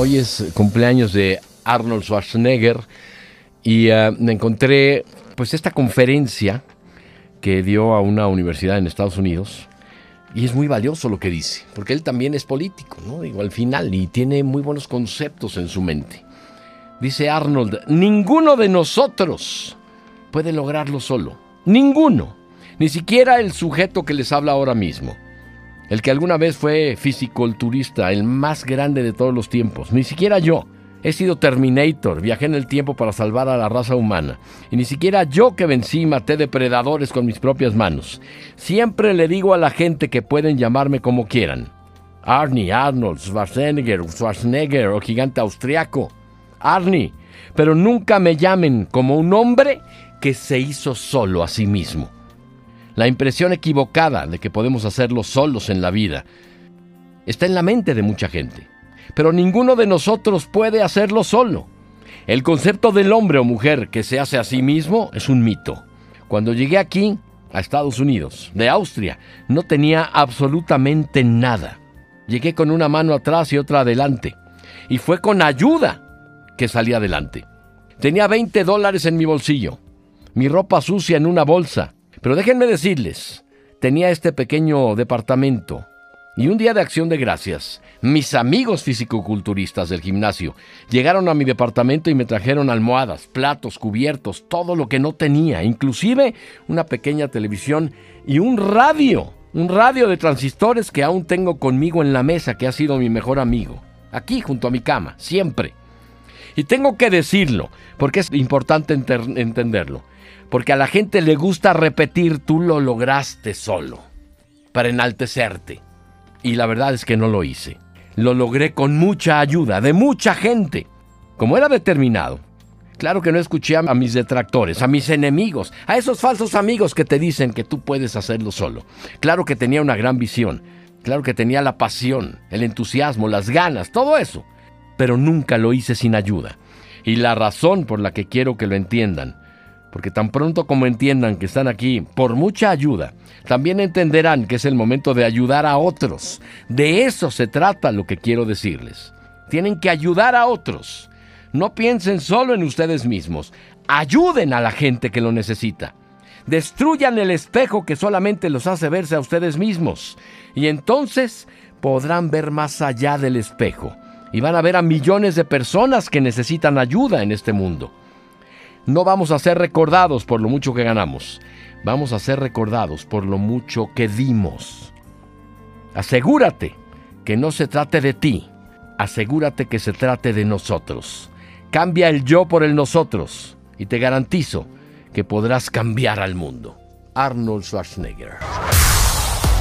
Hoy es cumpleaños de Arnold Schwarzenegger y eh, me encontré pues esta conferencia que dio a una universidad en Estados Unidos y es muy valioso lo que dice, porque él también es político, ¿no? Digo, al final, y tiene muy buenos conceptos en su mente. Dice Arnold, ninguno de nosotros puede lograrlo solo. Ninguno. Ni siquiera el sujeto que les habla ahora mismo. El que alguna vez fue fisiculturista, el más grande de todos los tiempos. Ni siquiera yo. He sido Terminator, viajé en el tiempo para salvar a la raza humana. Y ni siquiera yo que vencí maté depredadores con mis propias manos. Siempre le digo a la gente que pueden llamarme como quieran. Arnie, Arnold, Schwarzenegger, Schwarzenegger o gigante austriaco. Arnie. Pero nunca me llamen como un hombre que se hizo solo a sí mismo. La impresión equivocada de que podemos hacerlo solos en la vida está en la mente de mucha gente pero ninguno de nosotros puede hacerlo solo. El concepto del hombre o mujer que se hace a sí mismo es un mito. Cuando llegué aquí, a Estados Unidos, de Austria, no tenía absolutamente nada. Llegué con una mano atrás y otra adelante. Y fue con ayuda que salí adelante. Tenía 20 dólares en mi bolsillo, mi ropa sucia en una bolsa. Pero déjenme decirles, tenía este pequeño departamento y un día de acción de gracias, mis amigos fisicoculturistas del gimnasio llegaron a mi departamento y me trajeron almohadas, platos, cubiertos, todo lo que no tenía, inclusive una pequeña televisión y un radio, un radio de transistores que aún tengo conmigo en la mesa, que ha sido mi mejor amigo, aquí junto a mi cama, siempre. Y tengo que decirlo, porque es importante entenderlo, porque a la gente le gusta repetir tú lo lograste solo, para enaltecerte. Y la verdad es que no lo hice. Lo logré con mucha ayuda de mucha gente. Como era determinado. Claro que no escuché a mis detractores, a mis enemigos, a esos falsos amigos que te dicen que tú puedes hacerlo solo. Claro que tenía una gran visión. Claro que tenía la pasión, el entusiasmo, las ganas, todo eso. Pero nunca lo hice sin ayuda. Y la razón por la que quiero que lo entiendan porque tan pronto como entiendan que están aquí por mucha ayuda, también entenderán que es el momento de ayudar a otros. De eso se trata lo que quiero decirles. Tienen que ayudar a otros. No piensen solo en ustedes mismos. Ayuden a la gente que lo necesita. Destruyan el espejo que solamente los hace verse a ustedes mismos. Y entonces podrán ver más allá del espejo. Y van a ver a millones de personas que necesitan ayuda en este mundo no vamos a ser recordados por lo mucho que ganamos, vamos a ser recordados por lo mucho que dimos. Asegúrate que no se trate de ti, asegúrate que se trate de nosotros. Cambia el yo por el nosotros y te garantizo que podrás cambiar al mundo. Arnold Schwarzenegger.